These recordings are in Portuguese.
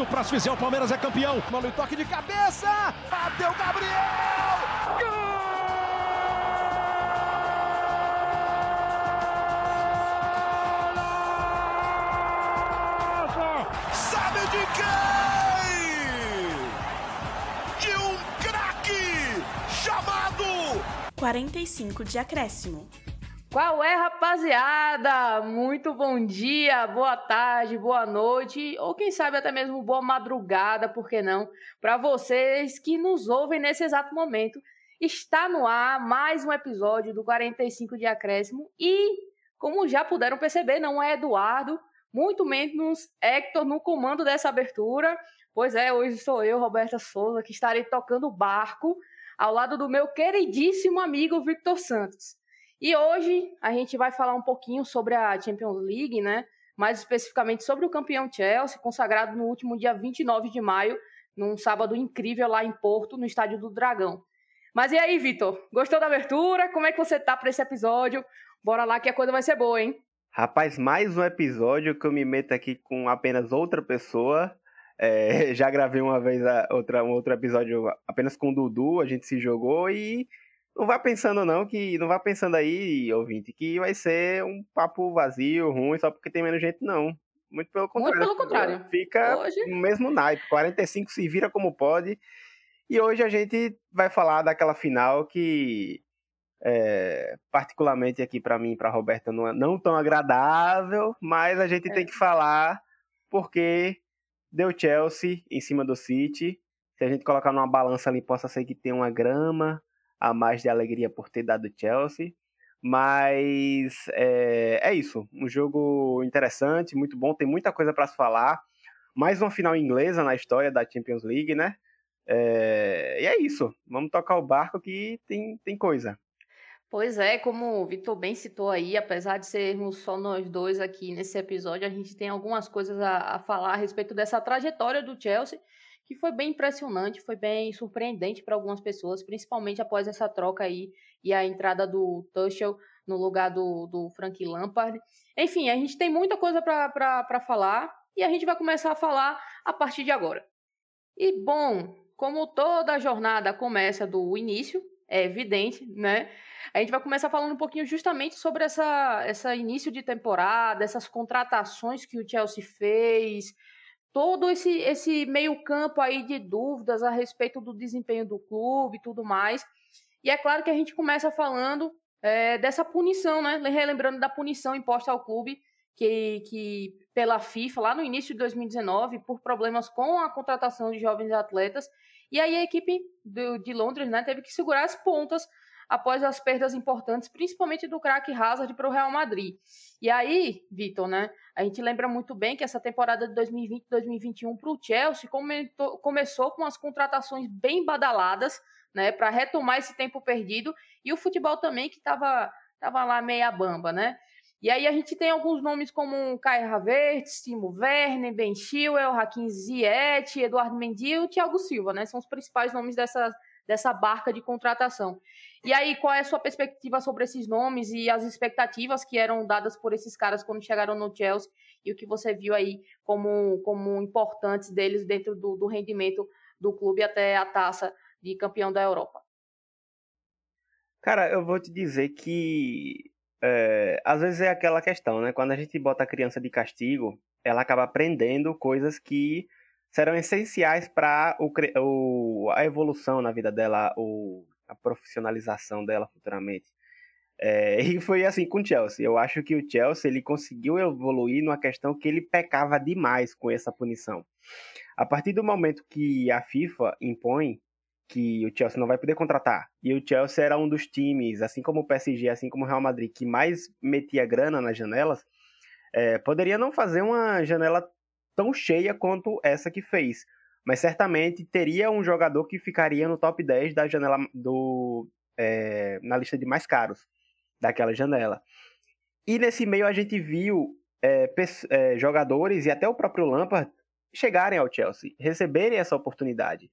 Se o próximo fizer, o Palmeiras é campeão. Mano, toque de cabeça. Bateu Gabriel. Gol! Sabe de quem? De um craque chamado 45 de acréscimo. Qual é, rapaziada? Muito bom dia, boa tarde, boa noite, ou quem sabe até mesmo boa madrugada, por que não? Para vocês que nos ouvem nesse exato momento. Está no ar mais um episódio do 45 de Acréscimo e, como já puderam perceber, não é Eduardo, muito menos Hector no comando dessa abertura. Pois é, hoje sou eu, Roberta Souza, que estarei tocando o barco ao lado do meu queridíssimo amigo Victor Santos. E hoje a gente vai falar um pouquinho sobre a Champions League, né? Mais especificamente sobre o campeão Chelsea, consagrado no último dia 29 de maio, num sábado incrível lá em Porto, no Estádio do Dragão. Mas e aí, Vitor? Gostou da abertura? Como é que você tá para esse episódio? Bora lá que a coisa vai ser boa, hein? Rapaz, mais um episódio que eu me meto aqui com apenas outra pessoa. É, já gravei uma vez a, outra, um outro episódio apenas com o Dudu, a gente se jogou e não vá pensando não que não vá pensando aí, ouvinte, que vai ser um papo vazio, ruim, só porque tem menos gente não. Muito pelo contrário. Muito pelo contrário. Fica Hoje- no mesmo naipe, 45 se vira como pode. E hoje a gente vai falar daquela final que é, particularmente aqui para mim e para Roberta não é não tão agradável, mas a gente É. tem que falar porque deu Chelsea em cima do City. Se a gente colocar numa balança ali, possa ser que tenha uma grama a mais de alegria por ter dado Chelsea. Mas é, é isso. Um jogo interessante, muito bom, tem muita coisa para se falar. Mais uma final inglesa na história da Champions League, né? É, e é isso. Vamos tocar o barco que tem, tem coisa. Pois é, como o Vitor bem citou aí, apesar de sermos só nós dois aqui nesse episódio, a gente tem algumas coisas a, a falar a respeito dessa trajetória do Chelsea, que foi bem impressionante, foi bem surpreendente para algumas pessoas, principalmente após essa troca aí e a entrada do Tuchel no lugar do, do Frank Lampard. Enfim, a gente tem muita coisa para falar e a gente vai começar a falar a partir de agora. E bom, como toda jornada começa do início, é evidente, né? A gente vai começar falando um pouquinho justamente sobre essa, essa início de temporada, essas contratações que o Chelsea fez, todo esse, esse meio campo aí de dúvidas a respeito do desempenho do clube e tudo mais. E é claro que a gente começa falando é, dessa punição, né? Relembrando da punição imposta ao clube que, que pela FIFA lá no início de 2019 por problemas com a contratação de jovens atletas. E aí a equipe do, de Londres né, teve que segurar as pontas após as perdas importantes, principalmente do craque Hazard para o Real Madrid. E aí, Vitor, né, a gente lembra muito bem que essa temporada de 2020-2021 para o Chelsea comentou, começou com as contratações bem badaladas, né, para retomar esse tempo perdido, e o futebol também que estava tava lá meia bamba, né? E aí a gente tem alguns nomes como Kai Havertz, Timo Werner, Ben Chilwell, Hakim Ziyech, Eduardo Mendy e o Thiago Silva, né? São os principais nomes dessa, dessa barca de contratação. E aí, qual é a sua perspectiva sobre esses nomes e as expectativas que eram dadas por esses caras quando chegaram no Chelsea e o que você viu aí como, como importantes deles dentro do, do rendimento do clube até a taça de campeão da Europa? Cara, eu vou te dizer que é, às vezes é aquela questão, né? Quando a gente bota a criança de castigo, ela acaba aprendendo coisas que serão essenciais para a evolução na vida dela, o, a profissionalização dela futuramente. É, e foi assim com o Chelsea. Eu acho que o Chelsea ele conseguiu evoluir numa questão que ele pecava demais com essa punição. A partir do momento que a FIFA impõe que o Chelsea não vai poder contratar. E o Chelsea era um dos times, assim como o PSG, assim como o Real Madrid, que mais metia grana nas janelas, é, poderia não fazer uma janela tão cheia quanto essa que fez. Mas certamente teria um jogador que ficaria no top 10 da janela do. É, na lista de mais caros daquela janela. E nesse meio a gente viu é, é, jogadores e até o próprio Lampard chegarem ao Chelsea, receberem essa oportunidade.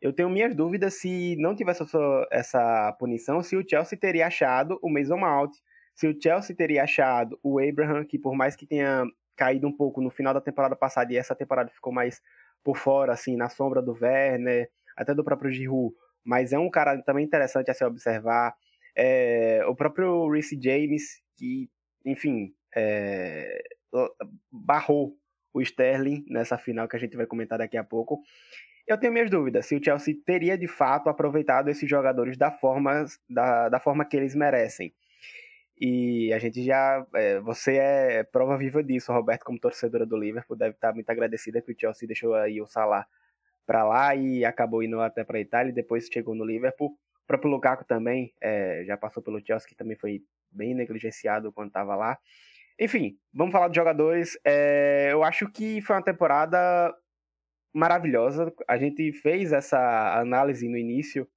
Eu tenho minhas dúvidas se não tivesse essa, essa punição, se o Chelsea teria achado o Mason Mount, se o Chelsea teria achado o Abraham, que por mais que tenha caído um pouco no final da temporada passada e essa temporada ficou mais por fora, assim, na sombra do Werner, até do próprio Giroud, mas é um cara também interessante a se observar. É, o próprio Reece James, que, enfim, é, barrou o Sterling nessa final que a gente vai comentar daqui a pouco. Eu tenho minhas dúvidas se o Chelsea teria de fato aproveitado esses jogadores da forma, da, da forma que eles merecem. E a gente já. É, você é prova viva disso, Roberto, como torcedora do Liverpool, deve estar muito agradecida que o Chelsea deixou aí o Salah para lá e acabou indo até para Itália e depois chegou no Liverpool. O próprio Lukaku também é, já passou pelo Chelsea, que também foi bem negligenciado quando estava lá. Enfim, vamos falar de jogadores. É, eu acho que foi uma temporada maravilhosa. A gente fez essa análise no início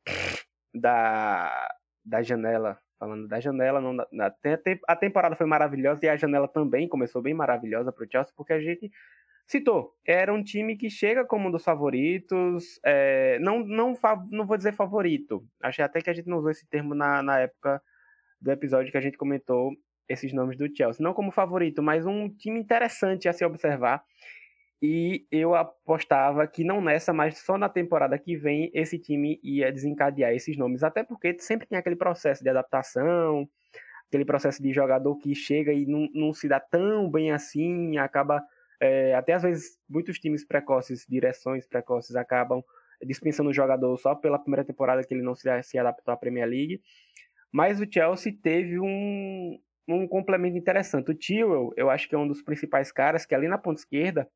da, da janela falando da janela, não, na, a temporada foi maravilhosa e a janela também começou bem maravilhosa para o Chelsea, porque a gente citou, era um time que chega como um dos favoritos, é, não, não, não vou dizer favorito, achei até que a gente não usou esse termo na, na época do episódio que a gente comentou esses nomes do Chelsea, não como favorito, mas um time interessante a se observar, e eu apostava que não nessa, mas só na temporada que vem esse time ia desencadear esses nomes. Até porque sempre tem aquele processo de adaptação, aquele processo de jogador que chega e não, não se dá tão bem assim, acaba. É, até às vezes, muitos times precoces, direções precoces, acabam dispensando o jogador só pela primeira temporada que ele não se, se adaptou à Premier League. Mas o Chelsea teve um, um complemento interessante. O Tewell, eu acho que é um dos principais caras que ali na ponta esquerda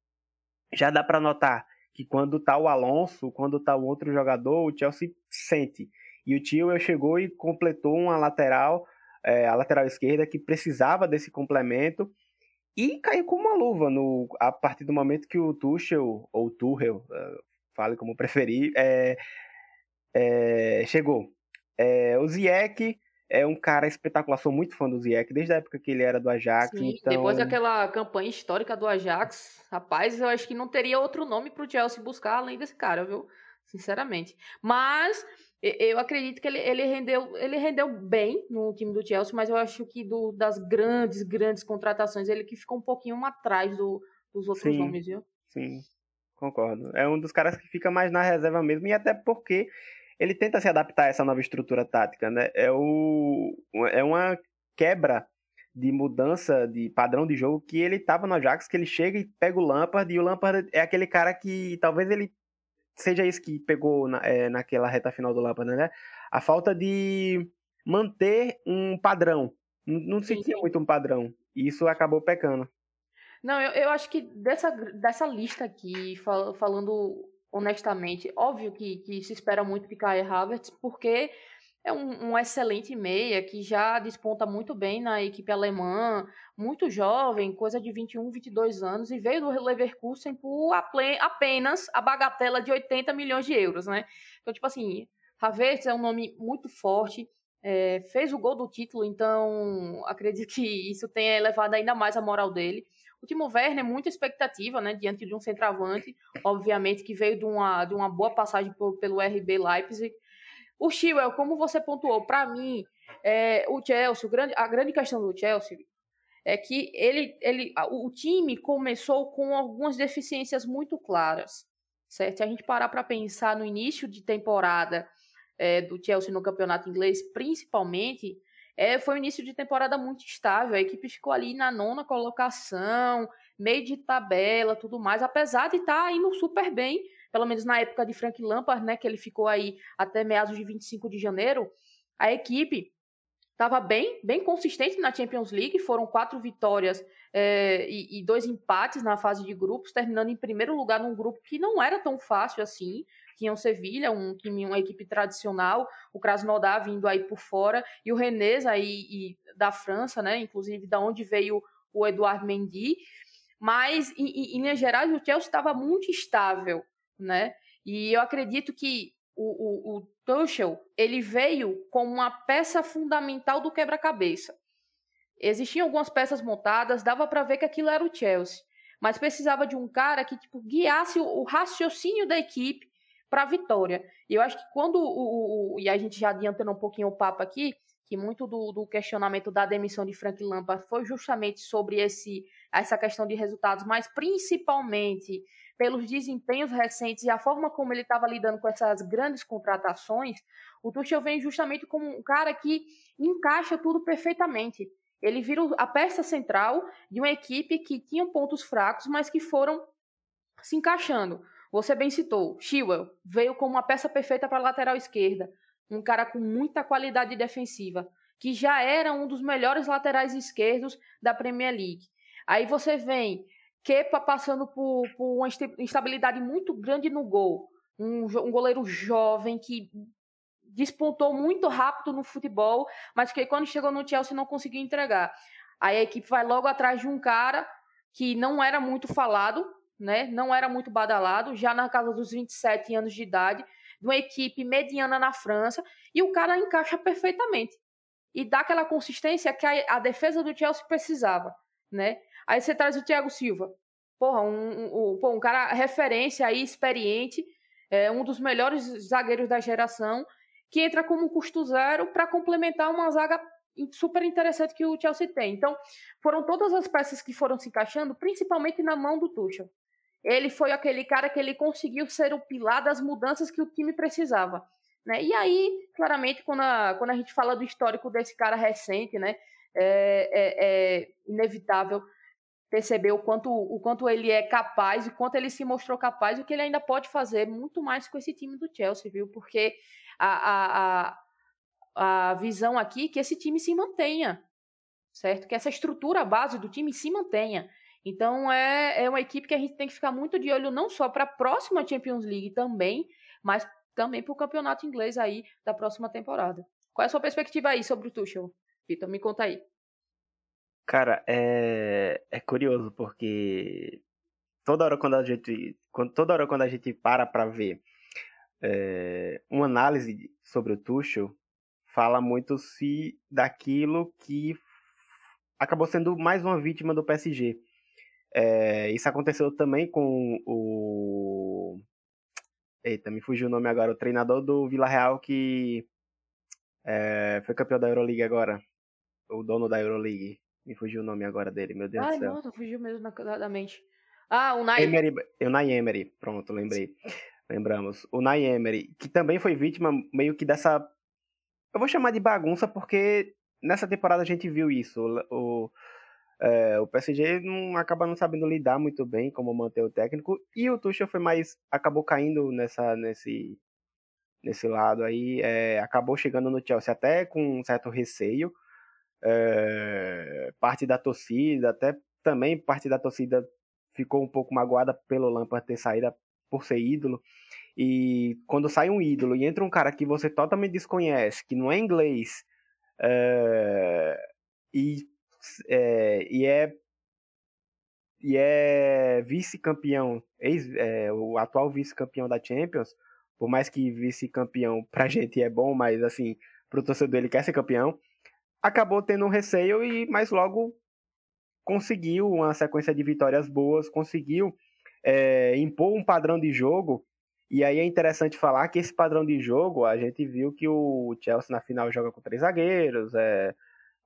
já dá para notar que quando tá o Alonso, quando tá o outro jogador, o Chelsea sente. E o Tio chegou e completou uma lateral, é, a lateral esquerda, que precisava desse complemento e caiu com uma luva no, a partir do momento que o Tuchel, ou Tuchel, uh, fale como preferir, é, é, chegou. O Ziyech é um cara espetacular. Sou muito fã do Ziyech, desde a época que ele era do Ajax. Sim, então... Depois daquela campanha histórica do Ajax, rapaz, eu acho que não teria outro nome pro Chelsea buscar além desse cara, viu? Sinceramente. Mas eu acredito que ele, ele, rendeu, ele rendeu bem no time do Chelsea, mas eu acho que do, das grandes, grandes contratações, ele que ficou um pouquinho atrás do, dos outros sim, nomes, viu? Sim, concordo. É um dos caras que fica mais na reserva mesmo, e até porque ele tenta se adaptar a essa nova estrutura tática, né? É, o, é uma quebra de mudança de padrão de jogo que ele tava no Ajax, que ele chega e pega o Lampard, e o Lampard é aquele cara que talvez ele seja isso que pegou na, é, naquela reta final do Lampard, né? A falta de manter um padrão. Não, não sentia muito um padrão. E isso acabou pecando. Não, eu, eu acho que dessa, dessa lista aqui, fal, falando honestamente. Óbvio que, que se espera muito de Kai Havertz, porque é um, um, excelente meia que já desponta muito bem na equipe alemã, muito jovem, coisa de 21, 22 anos, e veio do Leverkusen por apenas a bagatela de 80 milhões de euros, né? Então, tipo assim, Havertz é um nome muito forte, é, fez o gol do título, então acredito que isso tenha elevado ainda mais a moral dele. O Timo Werner, é muita expectativa, né, diante de um centroavante, obviamente que veio de uma, de uma boa passagem por, pelo RB Leipzig. O Chilwell, como você pontuou, para mim, é, o Chelsea, o grande, a grande questão do Chelsea é que ele, ele, o time começou com algumas deficiências muito claras, certo? Se a gente parar para pensar no início de temporada é, do Chelsea no campeonato inglês, principalmente, é, foi um início de temporada muito estável. A equipe ficou ali na nona colocação, meio de tabela, tudo mais, apesar de estar tá indo super bem, pelo menos na época de Frank Lampard, né, que ele ficou aí até meados de 25 de janeiro. A equipe estava bem, bem consistente na Champions League, foram quatro vitórias é, e, e, dois empates na fase de grupos, terminando em primeiro lugar num grupo que não era tão fácil assim tinha o Sevilha, um time, uma equipe tradicional, o Krasnodar vindo aí por fora, e o Rennes aí e, da França, né, inclusive da onde veio o Eduardo Mendy, mas em, em, em linhas gerais o Chelsea estava muito estável, né, e eu acredito que o, o, o Tuchel, ele veio como uma peça fundamental do quebra-cabeça. Existiam algumas peças montadas, dava para ver que aquilo era o Chelsea, mas precisava de um cara que tipo, guiasse o, o raciocínio da equipe para a vitória. E eu acho que quando o, o, E a gente já adiantando um pouquinho o papo aqui, que muito do, do, questionamento da demissão de Frank Lampard foi justamente sobre esse, essa questão de resultados, mas principalmente pelos desempenhos recentes e a forma como ele estava lidando com essas grandes contratações, o Tuchel vem justamente como um cara que encaixa tudo perfeitamente. Ele vira a peça central de uma equipe que tinha pontos fracos, mas que foram se encaixando. Você bem citou, Chilwell veio como uma peça perfeita para a lateral esquerda um cara com muita qualidade defensiva, que já era um dos melhores laterais esquerdos da Premier League. Aí você vem Kepa passando por, por uma instabilidade muito grande no gol. Um, um, goleiro jovem que despontou muito rápido no futebol, mas que quando chegou no Chelsea não conseguiu entregar. Aí a equipe vai logo atrás de um cara que não era muito falado, né? Não era muito badalado, já na casa dos 27 anos de idade, de uma equipe mediana na França, e o cara encaixa perfeitamente. E dá aquela consistência que a, a defesa do Chelsea precisava, né? Aí você traz o Thiago Silva. Porra, um, um, um, um cara referência aí, experiente, é, um dos melhores zagueiros da geração, que entra como custo zero para complementar uma zaga super interessante que o Chelsea tem. Então, foram todas as peças que foram se encaixando, principalmente na mão do Tuchel ele foi aquele cara que ele conseguiu ser o pilar das mudanças que o time precisava. Né? E aí, claramente, quando a, quando a gente fala do histórico desse cara recente, né, é, é, é inevitável perceber o quanto, o quanto ele é capaz, o quanto ele se mostrou capaz, o que ele ainda pode fazer muito mais com esse time do Chelsea, viu? Porque a, a, a, visão aqui é que esse time se mantenha, certo? Que essa estrutura base do time se mantenha. Então é, é uma equipe que a gente tem que ficar muito de olho não só para a próxima Champions League também, mas também para o campeonato inglês aí da próxima temporada. Qual é a sua perspectiva aí sobre o Tuchel? Vitor, me conta aí. Cara, é, é curioso porque toda hora quando a gente toda hora quando a gente para para ver é, uma análise sobre o Tuchel fala muito se daquilo que acabou sendo mais uma vítima do PSG é, isso aconteceu também com o. Eita, me fugiu o nome agora. O treinador do Vila Real que é, foi campeão da Euroleague agora. O dono da Euroleague. Me fugiu o nome agora dele, meu Deus Ai, do céu. Ai, nossa, fugiu mesmo na, da mente. Ah, o Nay Emery. O Nay Emery, pronto, lembrei. Lembramos. O Nay Emery, que também foi vítima meio que dessa. Eu vou chamar de bagunça porque nessa temporada a gente viu isso. O, é, o PSG não acaba não sabendo lidar muito bem como manter o técnico e o Tuchel foi mais acabou caindo nessa nesse nesse lado aí é, acabou chegando no Chelsea até com um certo receio é, parte da torcida até também parte da torcida ficou um pouco magoada pelo Lampard ter saído por ser ídolo e quando sai um ídolo e entra um cara que você totalmente desconhece que não é inglês é, e é, e é e é vice-campeão, é, o atual vice-campeão da Champions, por mais que vice-campeão pra gente é bom, mas assim, pro torcedor ele quer ser campeão, acabou tendo um receio e mais logo conseguiu uma sequência de vitórias boas, conseguiu é, impor um padrão de jogo, e aí é interessante falar que esse padrão de jogo, a gente viu que o Chelsea na final joga com três zagueiros, é,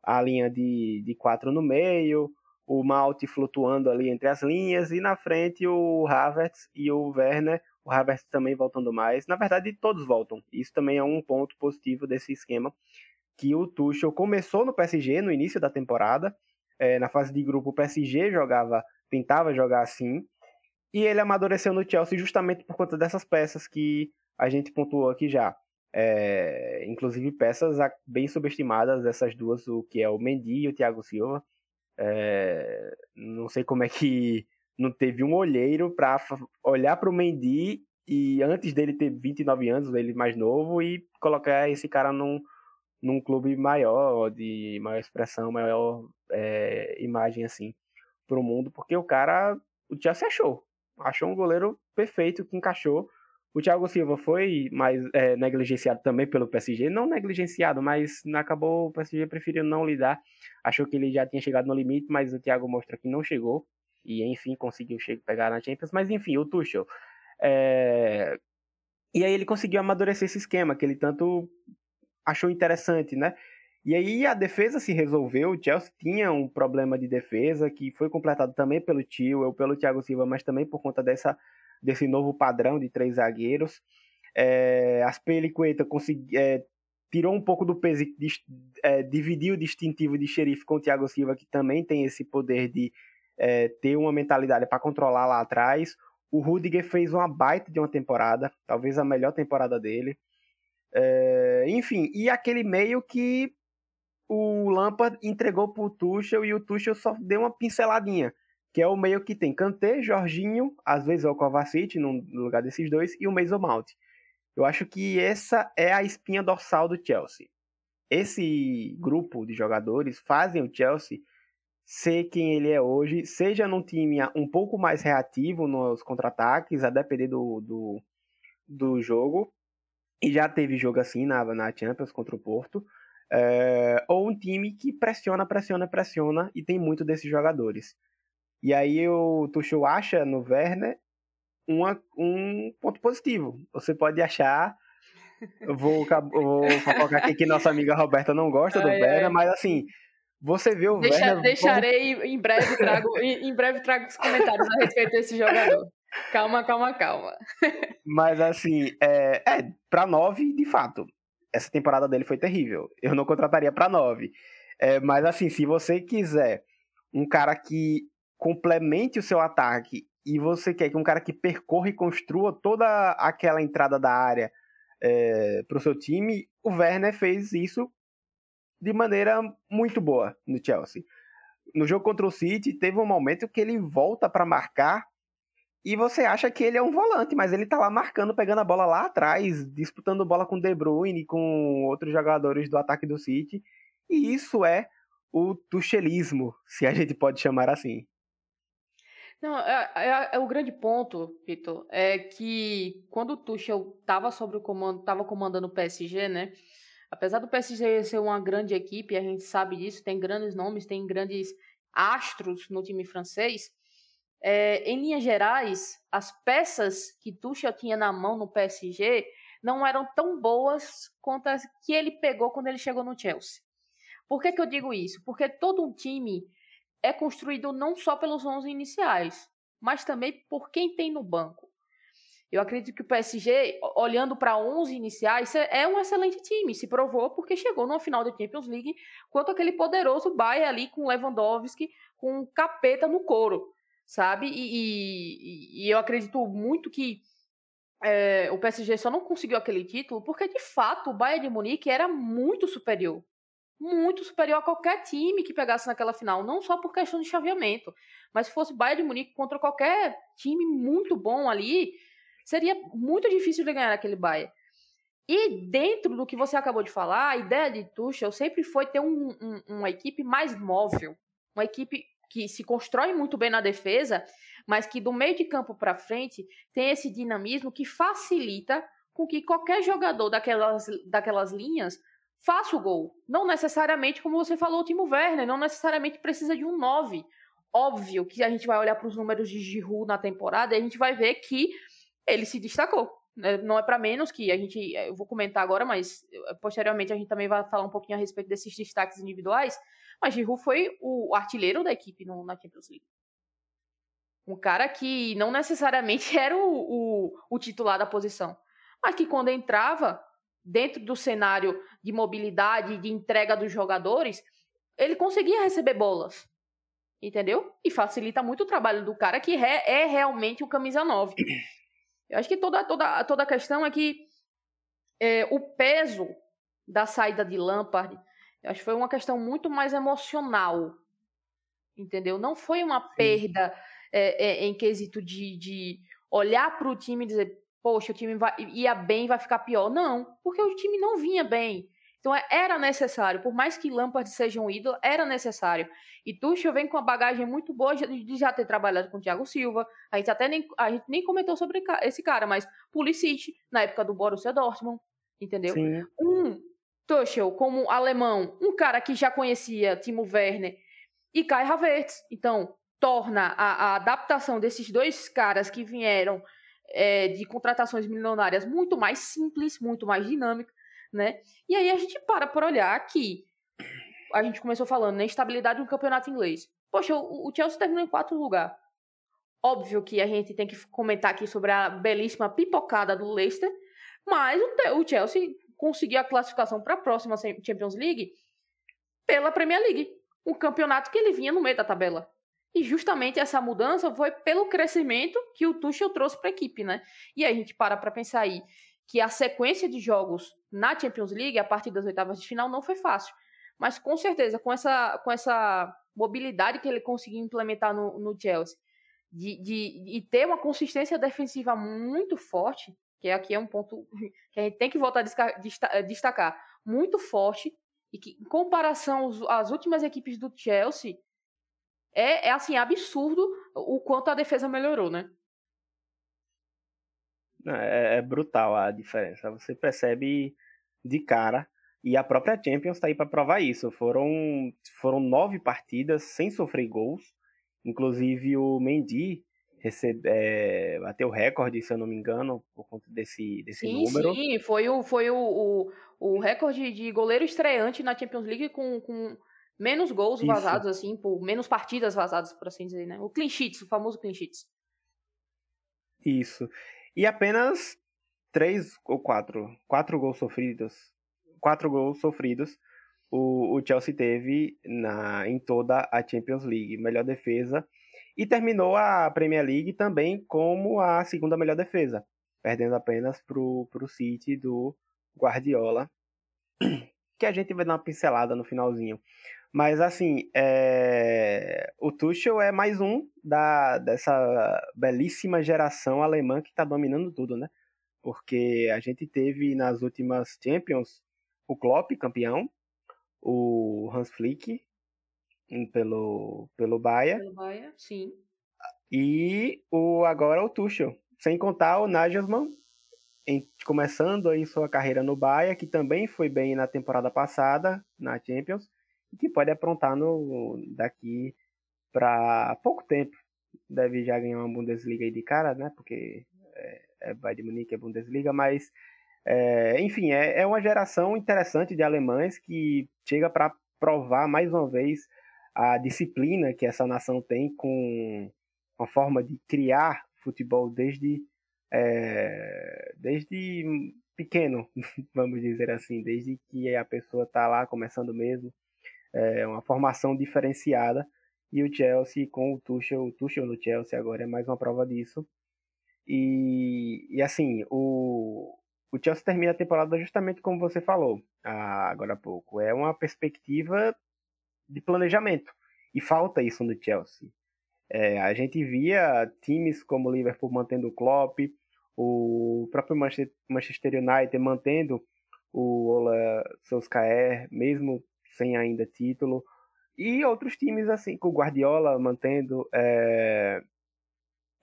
a linha de, de quatro no meio, o Malte flutuando ali entre as linhas, e na frente o Havertz e o Werner, o Havertz também voltando mais. Na verdade, todos voltam. Isso também é um ponto positivo desse esquema, que o Tuchel começou no PSG no início da temporada, é, na fase de grupo o PSG jogava, tentava jogar assim, e ele amadureceu no Chelsea justamente por conta dessas peças que a gente pontuou aqui já. É, inclusive peças bem subestimadas, essas duas, o que é o Mendy e o Thiago Silva. É, não sei como é que não teve um olheiro para olhar para o Mendy e antes dele ter 29 anos, ele mais novo, e colocar esse cara num, num clube maior, de maior expressão, maior é, imagem assim para o mundo, porque o cara, o Chelsea achou, achou um goleiro perfeito que encaixou o Thiago Silva foi mais é, negligenciado também pelo PSG, não negligenciado, mas acabou o PSG preferindo não lidar. Achou que ele já tinha chegado no limite, mas o Thiago mostra que não chegou e enfim conseguiu pegar na Champions. Mas enfim, o Tuchel. É... E aí ele conseguiu amadurecer esse esquema que ele tanto achou interessante, né? E aí a defesa se resolveu, o Chelsea tinha um problema de defesa que foi completado também pelo Tio, eu pelo Thiago Silva, mas também por conta dessa, desse novo padrão de três zagueiros. É, Aspelicueta consegui, é, tirou um pouco do peso e é, dividiu o distintivo de xerife com o Thiago Silva, que também tem esse poder de é, ter uma mentalidade para controlar lá atrás. O Rudiger fez uma baita de uma temporada, talvez a melhor temporada dele. É, enfim, e aquele meio que o Lampard entregou para o Tuchel e o Tuchel só deu uma pinceladinha, que é o meio que tem Kanté, Jorginho, às vezes é o Kovacic no lugar desses dois, e o Mason Mount. Eu acho que essa é a espinha dorsal do Chelsea. Esse grupo de jogadores fazem o Chelsea ser quem ele é hoje, seja num time um pouco mais reativo nos contra-ataques, a depender do, do, do, jogo, e já teve jogo assim na, na Champions contra o Porto, é, ou um time que pressiona, pressiona, pressiona e tem muito desses jogadores. E aí o Tuchel acha no Werner uma, um ponto positivo. Você pode achar. Vou, vou colocar aqui que nossa amiga Roberta não gosta ai, do Werner, ai. mas assim, você vê o Deixa, Werner... Deixarei, em breve trago, em, em breve trago os comentários a respeito desse jogador. Calma, calma, calma. Mas assim, é, é para nove, de fato. Essa temporada dele foi terrível. Eu não contrataria para nove. É, mas assim, se você quiser um cara que complemente o seu ataque e você quer que um cara que percorra e construa toda aquela entrada da área é, para o seu time, o Werner fez isso de maneira muito boa no Chelsea. No jogo contra o City, teve um momento que ele volta para marcar e você acha que ele é um volante, mas ele tá lá marcando, pegando a bola lá atrás, disputando bola com De Bruyne, com outros jogadores do ataque do City. E isso é o tuchelismo, se a gente pode chamar assim. Não, é, é, é o grande ponto, Vitor, é que quando o Tuchel estava sobre o comando, estava comandando o PSG, né? Apesar do PSG ser uma grande equipe, a gente sabe disso, tem grandes nomes, tem grandes astros no time francês. É, em linhas gerais, as peças que Tuchel tinha na mão no PSG não eram tão boas quanto as que ele pegou quando ele chegou no Chelsea. Por que, que eu digo isso? Porque todo um time é construído não só pelos 11 iniciais, mas também por quem tem no banco. Eu acredito que o PSG, olhando para 11 iniciais, é, um excelente time. Se provou porque chegou no final da Champions League quanto aquele poderoso Bayern ali com Lewandowski, com um capeta no couro, sabe? E, e, e eu acredito muito que é, o PSG só não conseguiu aquele título porque, de fato, o Bayern de Munique era muito superior. Muito superior a qualquer time que pegasse naquela final. Não só por questão de chaveamento, mas se fosse Bayern de Munique contra qualquer time muito bom ali seria muito difícil de ganhar aquele Bayern. E dentro do que você acabou de falar, a ideia de Tuchel sempre foi ter um, um, uma equipe mais móvel, uma equipe que se constrói muito bem na defesa, mas que do meio de campo para frente tem esse dinamismo que facilita com que qualquer jogador daquelas, daquelas linhas faça o gol. Não necessariamente, como você falou, o Timo Werner, não necessariamente precisa de um 9. Óbvio que a gente vai olhar para os números de Giroud na temporada e a gente vai ver que ele se destacou. Né? Não é para menos que a gente, eu vou comentar agora, mas eh, posteriormente a gente também vai falar um pouquinho a respeito desses destaques individuais. Mas Giroud foi o artilheiro da equipe no, na Champions League. Um cara que não necessariamente era o, o, o titular da posição, mas que quando entrava dentro do cenário de mobilidade, de entrega dos jogadores, ele conseguia receber bolas. Entendeu? E facilita muito o trabalho do cara que é, é realmente o camisa 9. Eu acho que toda, toda, toda a questão é que é, o peso da saída de Lampard, eu acho que foi uma questão muito mais emocional, entendeu? Não foi uma Sim. perda é, é, em quesito de, de olhar para o time e dizer, poxa, o time vai, ia bem, vai ficar pior. Não, porque o time não vinha bem. Então é, era necessário, por mais que Lampard seja um ídolo, era necessário. E Tuchel vem com uma bagagem muito boa de já ter trabalhado com o Thiago Silva. A gente até nem, a gente nem comentou sobre esse cara, mas Pulisic, na época do Borussia Dortmund, entendeu? Sim. Um Tuchel como alemão, um cara que já conhecia Timo Werner e Kai Havertz. Então, torna a, a adaptação desses dois caras que vieram é, de contratações milionárias muito mais simples, muito mais dinâmica né? E aí a gente para por olhar que a gente começou falando, né? Instabilidade no campeonato inglês. Poxa, o, o Chelsea terminou em quarto lugar. Óbvio que a gente tem que comentar aqui sobre a belíssima pipocada do Leicester, mas o, o Chelsea conseguiu a classificação para a próxima Champions League pela Premier League, um campeonato que ele vinha no meio da tabela. E justamente essa mudança foi pelo crescimento que o Tuchel trouxe para a equipe, né? E aí a gente para para pensar aí que a sequência de jogos na Champions League, a partir das oitavas de final, não foi fácil. Mas com certeza, com essa, com essa mobilidade que ele conseguiu implementar no, no Chelsea, de, de, de ter uma consistência defensiva muito forte, que aqui é um ponto que a gente tem que voltar a destacar, muito forte, e que em comparação às últimas equipes do Chelsea, é, é assim, absurdo o quanto a defesa melhorou, né? É, é brutal a diferença. Você percebe de cara. E a própria Champions está aí para provar isso. Foram, foram nove partidas sem sofrer gols. Inclusive o Mendy recebe, é, bateu recorde, se eu não me engano, por conta desse, desse sim, número. Sim, foi o, foi o, o, o recorde de goleiro estreante na Champions League com, com menos gols Isso. vazados, assim, por menos partidas vazadas, por assim dizer, né? O clean sheets, o famoso clean sheets. Isso. E apenas três ou quatro, quatro gols sofridos, quatro gols sofridos o, o Chelsea teve na, em toda a Champions League, melhor defesa, e terminou a Premier League também como a segunda melhor defesa, perdendo apenas para o City do Guardiola, que a gente vai dar uma pincelada no finalzinho. Mas assim, é... o Tuchel é mais um da, dessa belíssima geração alemã que está dominando tudo, né? Porque a gente teve nas últimas Champions o Klopp campeão, o Hans Flick pelo, pelo Bahia. Pelo Bahia, sim. E o, agora o Tuchel. Sem contar o Nagelsmann, em, começando aí sua carreira no Bahia, que também foi bem na temporada passada, na Champions que pode aprontar no, daqui para pouco tempo. Deve já ganhar uma Bundesliga aí de cara, né? Porque é, é Bayern de Munique, é Bundesliga, mas é, enfim, é, é uma geração interessante de alemães que chega para provar mais uma vez a disciplina que essa nação tem com uma forma de criar futebol desde é, desde pequeno, vamos dizer assim, desde que a pessoa está lá começando mesmo é, uma formação diferenciada. E o Chelsea com o Tuchel, o Tuchel no Chelsea agora é mais uma prova disso. E, e assim, o, o Chelsea termina a temporada justamente como você falou ah, agora há pouco. É uma perspectiva de planejamento. E falta isso no Chelsea. É, a gente via times como o Liverpool mantendo o Klopp, o próprio Manchester United mantendo o Ola Solskjaer, mesmo sem ainda título. E outros times, assim, com o Guardiola mantendo. É...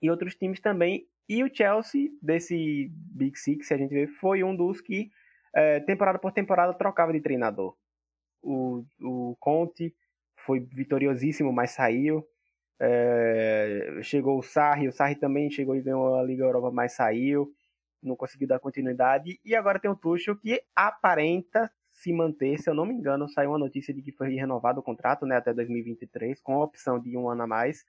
E outros times também. E o Chelsea, desse Big Six, a gente vê, foi um dos que, é, temporada por temporada, trocava de treinador. O, o Conte foi vitoriosíssimo, mas saiu. É, chegou o Sarri, o Sarri também chegou e ganhou a Liga Europa, mas saiu. Não conseguiu dar continuidade. E agora tem o Tuchel, que aparenta se manter, se eu não me engano, saiu uma notícia de que foi renovado o contrato né, até 2023, com a opção de um ano a mais.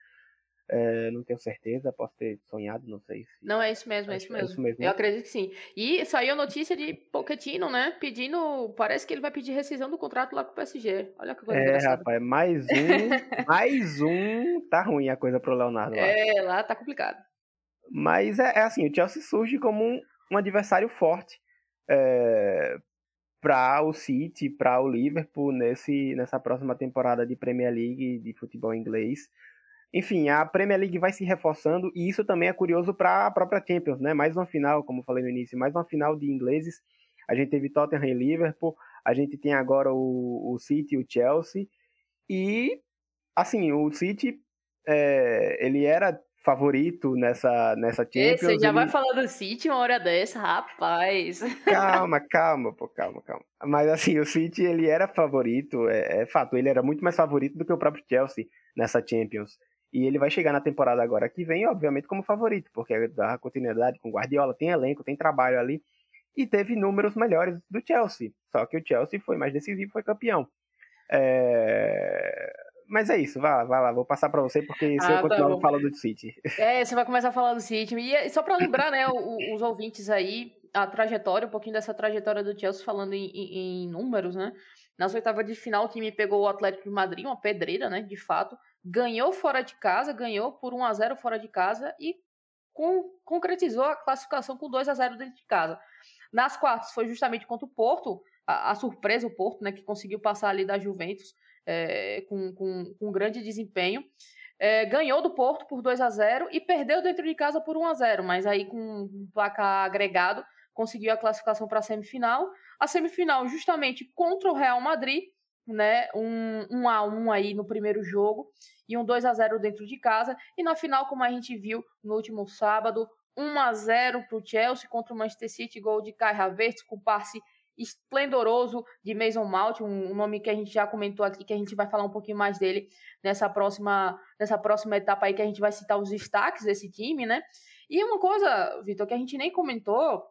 É, não tenho certeza, posso ter sonhado, não sei. Se... Não, é isso mesmo, é isso mesmo. É isso mesmo. Eu acredito que sim. E saiu a notícia de Pochettino, né? Pedindo. Parece que ele vai pedir rescisão do contrato lá com o PSG. Olha que coisa É, engraçada. rapaz, mais um. mais um. Tá ruim a coisa pro Leonardo lá. É, lá tá complicado. Mas é, é assim, o Chelsea surge como um, um adversário forte. É, para o City, para o Liverpool nesse, nessa próxima temporada de Premier League de futebol inglês. Enfim, a Premier League vai se reforçando e isso também é curioso para a própria Champions, né? Mais uma final, como falei no início, mais uma final de ingleses. A gente teve Tottenham e Liverpool, a gente tem agora o, o City e o Chelsea. E, assim, o City, é, ele era favorito nessa, nessa Champions. Você já ele... vai falar do City uma hora dessa, rapaz. Calma, calma, pô, calma, calma. Mas assim, o City ele era favorito, é, é, fato, ele era muito mais favorito do que o próprio Chelsea nessa Champions. E ele vai chegar na temporada agora que vem, obviamente, como favorito, porque dá continuidade com Guardiola, tem elenco, tem trabalho ali. E teve números melhores do Chelsea. Só que o Chelsea foi mais decisivo, foi campeão. É... Mas é isso, vai lá, vai lá, vou passar para você, porque se ah, eu continuar tá falando do City. É, você vai começar a falar do City. E só para lembrar, né, os ouvintes aí, a trajetória, um pouquinho dessa trajetória do Chelsea falando em, em, em números, né? Nas oitavas de final, o time pegou o Atlético de Madrid, uma pedreira, né, de fato. Ganhou fora de casa, ganhou por 1 a 0 fora de casa e com, concretizou a classificação com 2 a 0 dentro de casa. Nas quartas foi justamente contra o Porto, a, a surpresa o Porto, né, que conseguiu passar ali da Juventus é, com, com, com grande desempenho. É, ganhou do Porto por 2 a 0 e perdeu dentro de casa por 1 a 0 mas aí com um placar agregado conseguiu a classificação para a semifinal. A semifinal justamente contra o Real Madrid, né? Um, um a 1 aí no primeiro jogo e um 2 a 0 dentro de casa. E na final, como a gente viu no último sábado, 1 a 0 para o Chelsea contra o Manchester City, gol de Kai Havertz com passe esplendoroso de Mason Mount, um, nome que a gente já comentou aqui, que a gente vai falar um pouquinho mais dele nessa próxima, nessa próxima etapa aí, que a gente vai citar os destaques desse time, né? E uma coisa, Vitor, que a gente nem comentou,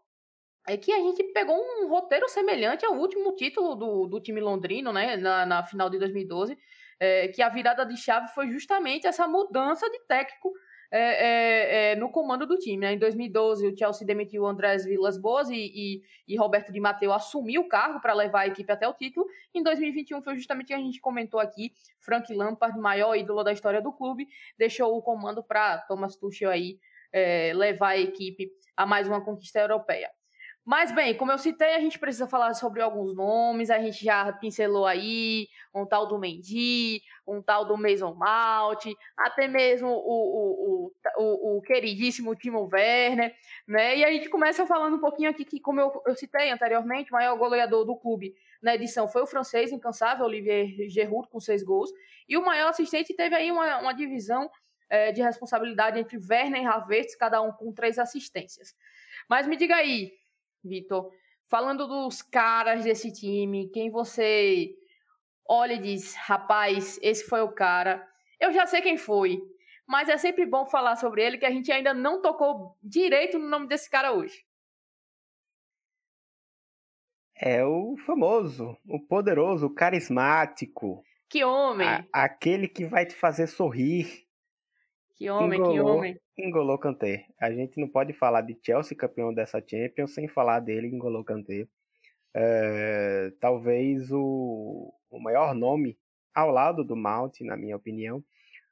é que a gente pegou um roteiro semelhante ao último título do, do time londrino, né, na, na final de 2012, é, que a virada de chave foi justamente essa mudança de técnico é, é, é, no comando do time. Né? Em 2012, o Chelsea demitiu o Andrés Vilas Boas e, e, e Roberto Di Matteo assumiu o cargo para levar a equipe até o título. Em 2021, foi justamente o que a gente comentou aqui, Frank Lampard, maior ídolo da história do clube, deixou o comando para Thomas Tuchel aí é, levar a equipe a mais uma conquista europeia. Mas, bem, como eu citei, a gente precisa falar sobre alguns nomes, a gente já pincelou aí um tal do Mendy, um tal do Mason Malt, até mesmo o, o, o, o, queridíssimo Timo Werner, né? E a gente começa falando um pouquinho aqui que, como eu, eu citei anteriormente, o maior goleador do clube na edição foi o francês incansável Olivier Giroud, com seis gols, e o maior assistente teve aí uma, uma divisão é, de responsabilidade entre Werner e Havertz, cada um com três assistências. Mas me diga aí, Vitor, falando dos caras desse time, quem você olha e diz, rapaz, esse foi o cara. Eu já sei quem foi, mas é sempre bom falar sobre ele que a gente ainda não tocou direito no nome desse cara hoje. É o famoso, o poderoso, o carismático. Que homem! A, aquele que vai te fazer sorrir. Que homem, que homem. Engolou Kanté. A gente não pode falar de Chelsea campeão dessa Champions sem falar dele, Engolou Kanté. É, talvez o, o maior nome ao lado do Mount, na minha opinião,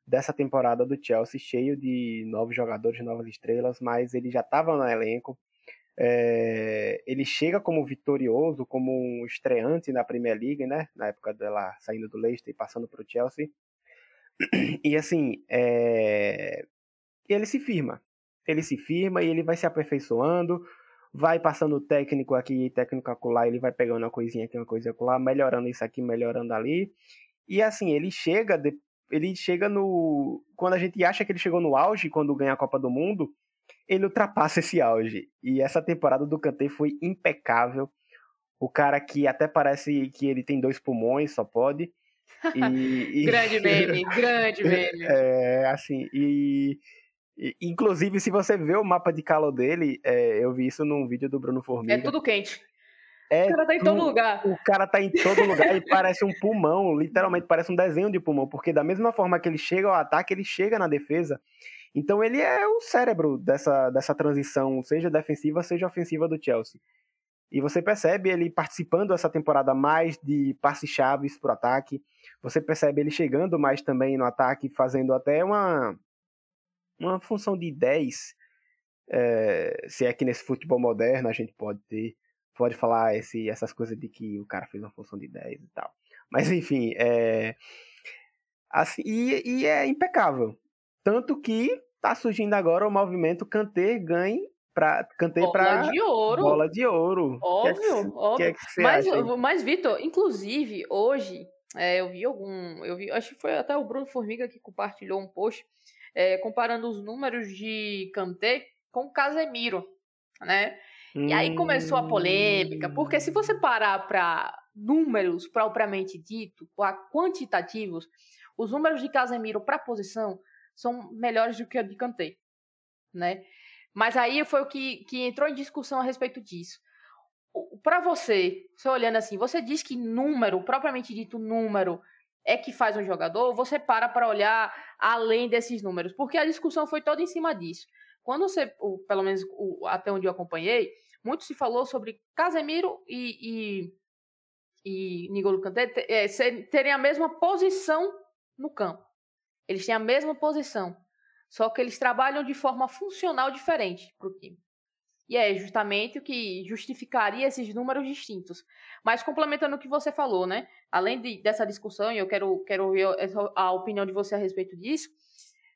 dessa temporada do Chelsea, cheio de novos jogadores, novas estrelas, mas ele já estava no elenco. É, ele chega como vitorioso, como um estreante na Premier League, né? Na época dela saindo do Leicester e passando para o Chelsea. E assim, é, ele se firma. Ele se firma e ele vai se aperfeiçoando, vai passando técnico aqui, técnico acolá, ele vai pegando uma coisinha aqui, uma coisinha acolá, melhorando isso aqui, melhorando ali. E assim, ele chega, de, ele chega no. Quando a gente acha que ele chegou no auge, quando ganha a Copa do Mundo, ele ultrapassa esse auge. E essa temporada do Kanté foi impecável. O cara que até parece que ele tem dois pulmões, só pode. E, grande meme, grande meme. É, assim, e Inclusive, se você vê o mapa de calor dele, é, eu vi isso num vídeo do Bruno Formiga. É tudo quente. É o cara tá em todo lugar. O cara tá em todo lugar e parece um pulmão, literalmente parece um desenho de pulmão, porque da mesma forma que ele chega ao ataque, ele chega na defesa. Então ele é o cérebro dessa, dessa transição, seja defensiva, seja ofensiva do Chelsea. E você percebe ele participando essa temporada mais de passes chaves pro ataque. Você percebe ele chegando mais também no ataque, fazendo até uma uma função de 10, é, se é que nesse futebol moderno a gente pode ter, pode falar esse, essas coisas de que o cara fez uma função de 10 e tal. Mas enfim, é, assim, e, e é impecável. Tanto que tá surgindo agora o movimento Kanté ganhe para Kanté para bola de ouro. Bola de ouro. Óbvio, que é que, óbvio. Que é que mas, mas Vitor, inclusive hoje é, eu vi algum, eu vi, acho que foi até o Bruno Formiga que compartilhou um post é, comparando os números de Kanté com Casemiro, né? E aí começou a polêmica, porque se você parar para números propriamente dito, quantitativos, os números de Casemiro para posição são melhores do que os de Kanté, né? Mas aí foi o que, que entrou em discussão a respeito disso. para você, você olhando assim, você diz que número, propriamente dito número, é que faz um jogador, você para para olhar além desses números? Porque a discussão foi toda em cima disso. Quando você, pelo menos até onde eu acompanhei, muito se falou sobre Casemiro e, e, e Nigolo Kanté é, terem a mesma posição no campo. Eles têm a mesma posição, só que eles trabalham de forma funcional diferente para o time. E é justamente o que justificaria esses números distintos. Mas complementando o que você falou, né? Além de, dessa discussão, e eu quero, quero ouvir a opinião de você a respeito disso,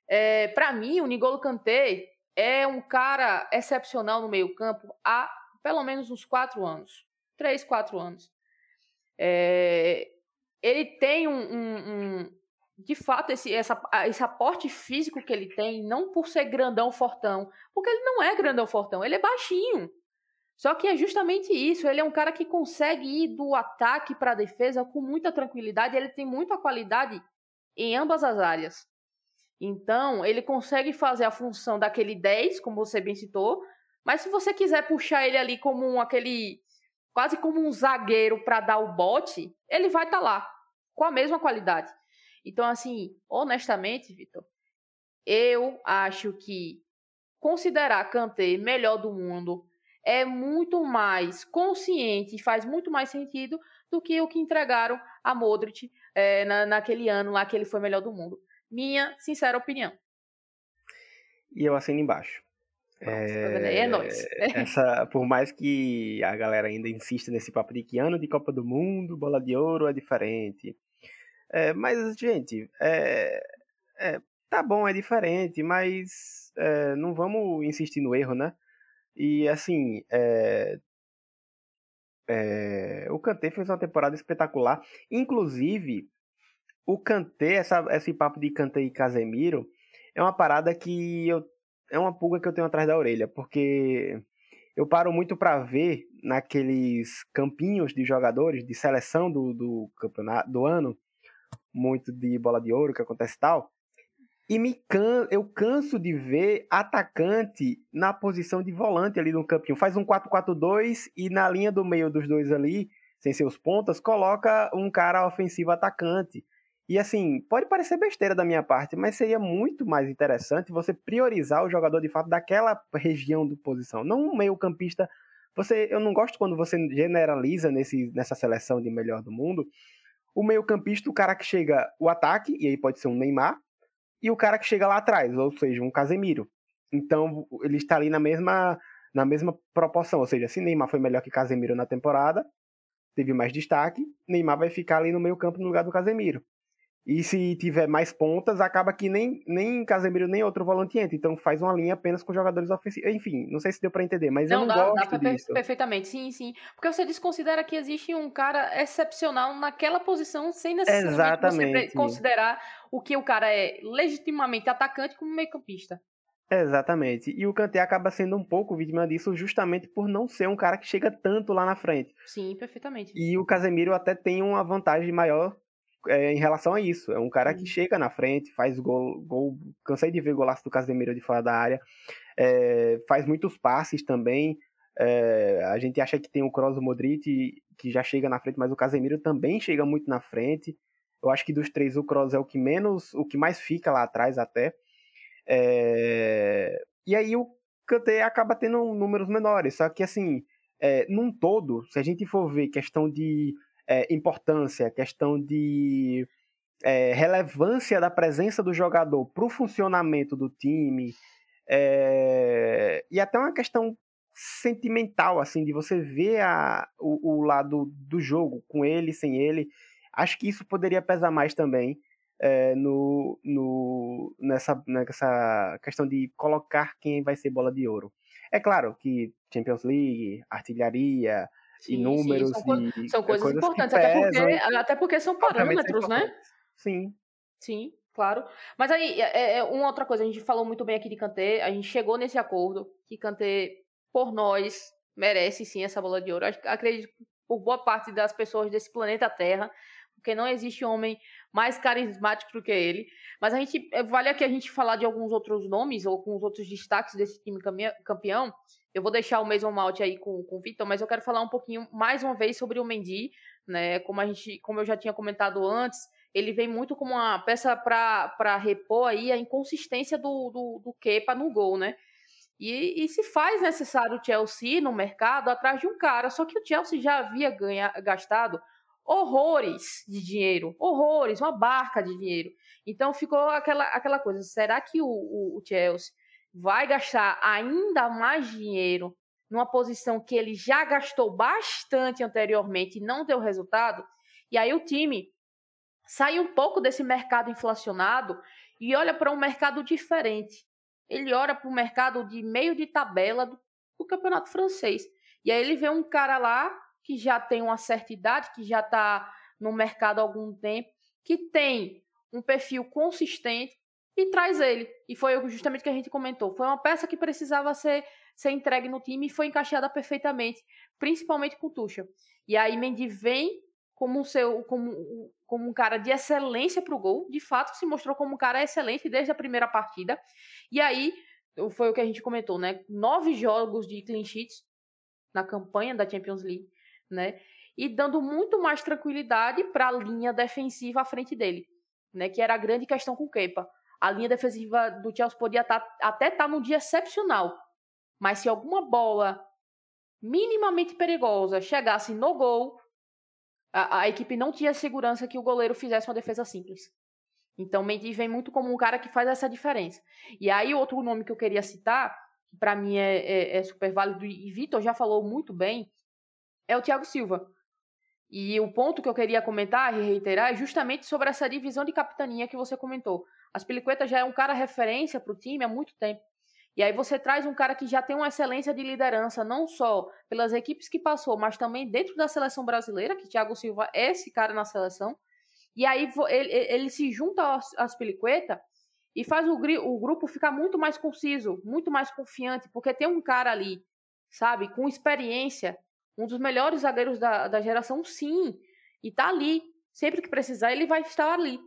é, para mim, o Nigolo Kanté é um cara excepcional no meio campo há pelo menos uns quatro anos. Três, quatro anos. É, ele tem um, um, um, de fato, esse, essa, esse aporte físico que ele tem, não por ser grandão fortão, porque ele não é grandão fortão, ele é baixinho. Só que é justamente isso, ele é um cara que consegue ir do ataque para a defesa com muita tranquilidade, ele tem muita qualidade em ambas as áreas. Então, ele consegue fazer a função daquele 10, como você bem citou, mas se você quiser puxar ele ali como um, aquele quase como um zagueiro para dar o bote, ele vai estar tá lá com a mesma qualidade. Então, assim, honestamente, Vitor, eu acho que considerar Kanté melhor do mundo é muito mais consciente e faz muito mais sentido do que o que entregaram a Modric é, na, naquele ano lá que ele foi melhor do mundo. Minha sincera opinião. E eu assino embaixo. é, é nóis. Essa, por mais que a galera ainda insista nesse papo de que ano de Copa do Mundo, bola de ouro é diferente. É, mas, gente, é, é, tá bom, é diferente, mas é, não vamos insistir no erro, né? E, assim, é, é, o Kanté fez uma temporada espetacular. Inclusive, o Kanté, essa, esse papo de Kanté e Casemiro, é uma parada que eu, é uma pulga que eu tenho atrás da orelha, porque eu paro muito para ver naqueles campinhos de jogadores de seleção do, do campeonato do ano muito de bola de ouro que acontece tal. E me can... eu canso de ver atacante na posição de volante ali no campinho. Faz um 4-4-2 e na linha do meio dos dois ali, sem seus pontas, coloca um cara ofensivo atacante. E assim, pode parecer besteira da minha parte, mas seria muito mais interessante você priorizar o jogador de fato daquela região de posição, não um meio-campista. Você, eu não gosto quando você generaliza nesse, nessa seleção de melhor do mundo, o meio-campista, o cara que chega o ataque, e aí pode ser um Neymar, e o cara que chega lá atrás, ou seja, um Casemiro. Então, ele está ali na mesma, na mesma proporção, ou seja, se Neymar foi melhor que Casemiro na temporada, teve mais destaque, Neymar vai ficar ali no meio-campo no lugar do Casemiro. E se tiver mais pontas, acaba que nem, nem Casemiro nem outro volante entra. Então faz uma linha apenas com jogadores ofensivos. Enfim, não sei se deu para entender, mas não, eu não dá, gosto dá disso. Perfeitamente, sim, sim. Porque você desconsidera que existe um cara excepcional naquela posição sem necessariamente você considerar o que o cara é legitimamente atacante como meio campista. Exatamente. E o Kanté acaba sendo um pouco vítima disso justamente por não ser um cara que chega tanto lá na frente. Sim, perfeitamente. E o Casemiro até tem uma vantagem maior é, em relação a isso. É um cara que chega na frente, faz gol, gol cansei de ver golaço do Casemiro de fora da área, é, faz muitos passes também. É, a gente acha que tem o Kroos o Modric que já chega na frente, mas o Casemiro também chega muito na frente. Eu acho que dos três o Kroos é o que menos, o que mais fica lá atrás até. É, e aí o Kanté acaba tendo números menores, só que assim, é, num todo, se a gente for ver questão de é, importância, questão de é, relevância da presença do jogador para o funcionamento do time, é, e até uma questão sentimental, assim, de você ver a, o, o, lado do jogo, com ele, sem ele. Acho que isso poderia pesar mais também é, no, no, nessa, nessa questão de colocar quem vai ser bola de ouro. É claro que Champions League, artilharia, sim, e números. Sim, são, e, são coisas, coisas importantes, até porque, até porque são parâmetros, né? Sim. Sim, claro. Mas aí, é, é, uma outra coisa, a gente falou muito bem aqui de Kanté, a gente chegou nesse acordo que Kanté, por nós, merece sim essa bola de ouro. Acredito por boa parte das pessoas desse planeta Terra, porque não existe homem mais carismático do que ele. Mas a gente vale aqui a gente falar de alguns outros nomes ou com os outros destaques desse time campeão. Eu vou deixar o Mason Mount aí com, com o Vitor, mas eu quero falar um pouquinho mais uma vez sobre o Mendy, né? Como a gente, como eu já tinha comentado antes, ele vem muito como uma peça para repor aí a inconsistência do, do, do Kepa no gol, né? E, e, se faz necessário o Chelsea no mercado atrás de um cara, só que o Chelsea já havia ganha, gastado horrores de dinheiro, horrores, uma barca de dinheiro. Então ficou aquela, aquela coisa: será que o, o, o Chelsea vai gastar ainda mais dinheiro numa posição que ele já gastou bastante anteriormente e não deu resultado? E aí o time sai um pouco desse mercado inflacionado e olha para um mercado diferente. Ele olha para o mercado de meio de tabela do, do, campeonato francês. E aí ele vê um cara lá que já tem uma certa idade, que já está no mercado há algum tempo, que tem um perfil consistente e traz ele. E foi justamente o que a gente comentou. Foi uma peça que precisava ser, ser entregue no time e foi encaixada perfeitamente, principalmente com Tuchel. E aí Mendy vem como um, seu, como, como um cara de excelência para o gol, de fato se mostrou como um cara excelente desde a primeira partida. E aí, foi o que a gente comentou, né? Nove jogos de clean sheets na campanha da Champions League, né? E dando muito mais tranquilidade para a linha defensiva à frente dele, né? Que era a grande questão com o Kepa. A linha defensiva do Chelsea podia tá, até estar tá num dia excepcional, mas se alguma bola minimamente perigosa chegasse no gol, a, a, equipe não tinha segurança que o goleiro fizesse uma defesa simples. Então, Mendy vem muito como um cara que faz essa diferença. E aí, outro nome que eu queria citar, que para mim é, é, é, super válido, e Vitor já falou muito bem, é o Thiago Silva. E o ponto que eu queria comentar e reiterar é justamente sobre essa divisão de capitania que você comentou. As Peliqueta já é um cara referência para o time há muito tempo. E aí você traz um cara que já tem uma excelência de liderança, não só pelas equipes que passou, mas também dentro da seleção brasileira, que Thiago Silva é esse cara na seleção. E aí ele, ele se junta às Peliqueta e faz o, o grupo ficar muito mais conciso, muito mais confiante, porque tem um cara ali, sabe, com experiência, um dos melhores zagueiros da, da geração, sim, e tá ali. Sempre que precisar, ele vai estar ali.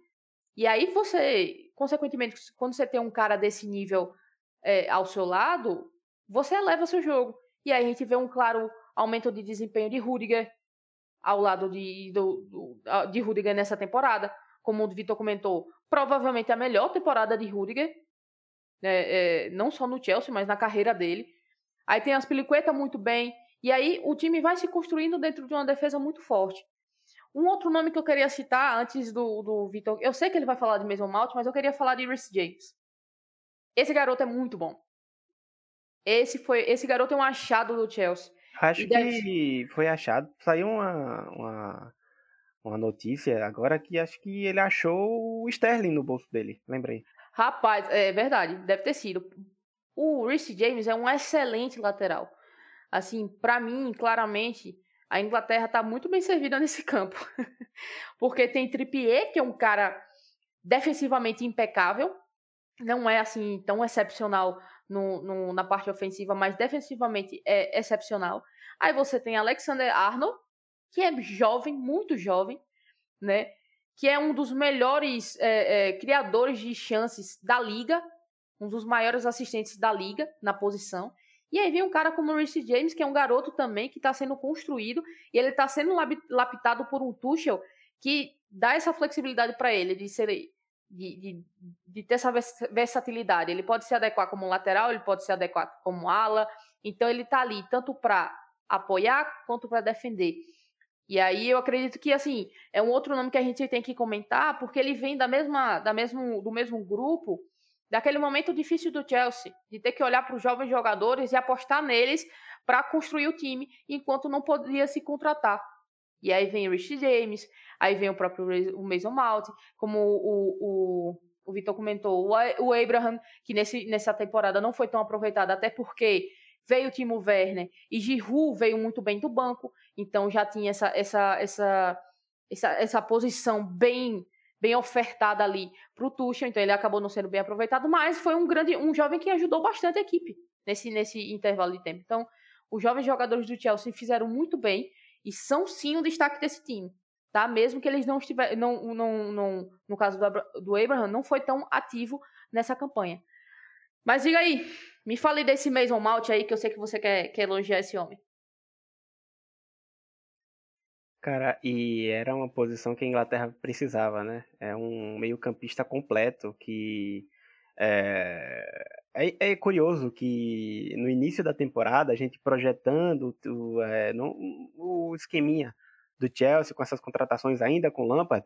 E aí você, consequentemente, quando você tem um cara desse nível é, ao seu lado, você eleva seu jogo. E aí a gente vê um claro aumento de desempenho de Rudiger ao lado de, do, do, de Rudiger nessa temporada. Como o Vitor comentou, provavelmente a melhor temporada de Rudiger, é, é, não só no Chelsea, mas na carreira dele. Aí tem as Piliqueta muito bem. E aí o time vai se construindo dentro de uma defesa muito forte. Um outro nome que eu queria citar antes do, do Vitor, eu sei que ele vai falar de Mason Mount, mas eu queria falar de Rhys James. Esse garoto é muito bom. Esse foi, esse garoto é um achado do Chelsea. Acho que foi achado. Saiu uma, uma, uma notícia agora que acho que ele achou o Sterling no bolso dele. Lembrei. Rapaz, é verdade, deve ter sido. O Reece James é um excelente lateral. Assim, para mim, claramente, a Inglaterra tá muito bem servida nesse campo. Porque tem Trippier, que é um cara defensivamente impecável, não é assim tão excepcional no, no, na parte ofensiva, mas defensivamente é excepcional. Aí você tem Alexander Arnold, que é jovem, muito jovem, né? Que é um dos melhores é, é, criadores de chances da liga, um dos maiores assistentes da liga na posição. E aí vem um cara como o Reece James, que é um garoto também que está sendo construído e ele está sendo lapidado por um Tuchel que dá essa flexibilidade para ele de ser de, de, de, ter essa versatilidade. Ele pode se adequar como lateral, ele pode se adequar como ala. Então ele está ali tanto para apoiar quanto para defender. E aí eu acredito que assim é um outro nome que a gente tem que comentar porque ele vem da mesma, da mesmo, do mesmo grupo daquele momento difícil do Chelsea de ter que olhar para os jovens jogadores e apostar neles para construir o time enquanto não podia se contratar. E aí vem o Rich James, aí vem o próprio o Mason Mount, como o, o, o Vitor comentou, o, Abraham, que nesse, nessa temporada não foi tão aproveitado, até porque veio o Timo Werner e Giroud veio muito bem do banco, então já tinha essa, essa, essa, essa, essa posição bem bem ofertada ali para o Tuchel, então ele acabou não sendo bem aproveitado, mas foi um grande, um jovem que ajudou bastante a equipe nesse, nesse intervalo de tempo. Então, os jovens jogadores do Chelsea fizeram muito bem, e são sim o destaque desse time, tá? Mesmo que eles não estiverem, não, não, não, no caso do, do Abraham, não foi tão ativo nessa campanha. Mas diga aí, Me fale desse Mason Mount aí, que eu sei que você quer, quer elogiar esse homem. Cara, e era uma posição que a Inglaterra precisava, né? É um meio-campista completo que. É... É, é, curioso que no início da temporada, a gente projetando o, é, no, o esqueminha do Chelsea com essas contratações ainda com Lampard,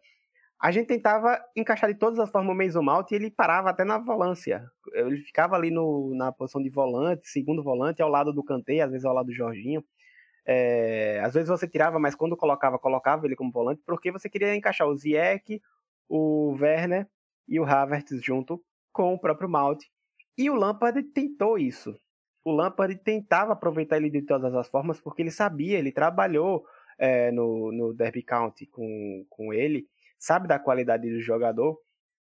a gente tentava encaixar de todas as formas o Mason Mount e ele parava até na volância. Ele ficava ali no, na posição de volante, segundo volante, ao lado do Kanté, às vezes ao lado do Jorginho. É, às vezes você tirava, mas quando colocava, colocava ele como volante, porque você queria encaixar o Ziyech, o Werner e o Havertz junto com o próprio Mount. E o Lampard tentou isso. O Lampard tentava aproveitar ele de todas as formas, porque ele sabia, ele trabalhou é, no, no Derby County com, com ele, sabe da qualidade do jogador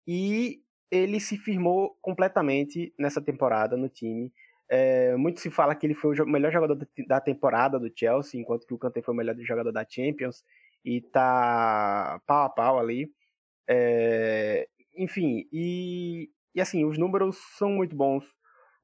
e ele se firmou completamente nessa temporada no time. É, muito se fala que ele foi o melhor jogador da temporada do Chelsea, enquanto que o Kanté foi o melhor jogador da Champions e tá pau a pau ali. É, enfim, e, e assim, os números são muito bons.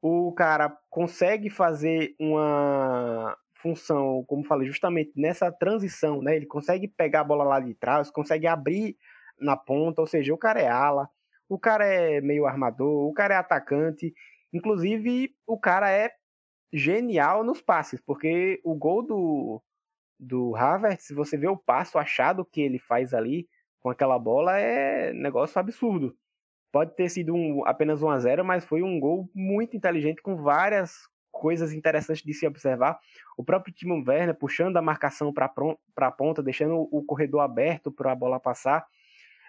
O cara consegue fazer uma, função, como falei, justamente nessa transição, né? Ele consegue pegar a bola lá de trás, consegue abrir na ponta, ou seja, o cara é ala, o cara é meio armador, o cara é atacante, inclusive o cara é genial nos passes, porque o gol do do Havertz, se você vê o passo achado que ele faz ali com aquela bola, é negócio absurdo. Pode ter sido um, apenas 1 a 0 mas foi um gol muito inteligente, com várias coisas interessantes de se observar. O próprio Timo Werner puxando a marcação para a ponta, deixando o corredor aberto para a bola passar.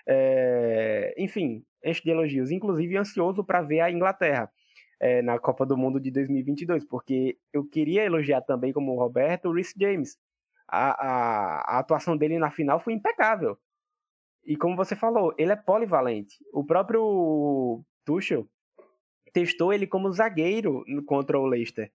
É, enfim, enche de elogios. Inclusive, ansioso para ver a Inglaterra é, na Copa do Mundo de 2022, porque eu queria elogiar também, como o Roberto, o Rhys James. A, a, a atuação dele na final foi impecável. E como você falou, ele é polivalente. O próprio Tuchel testou ele como zagueiro contra o Leicester.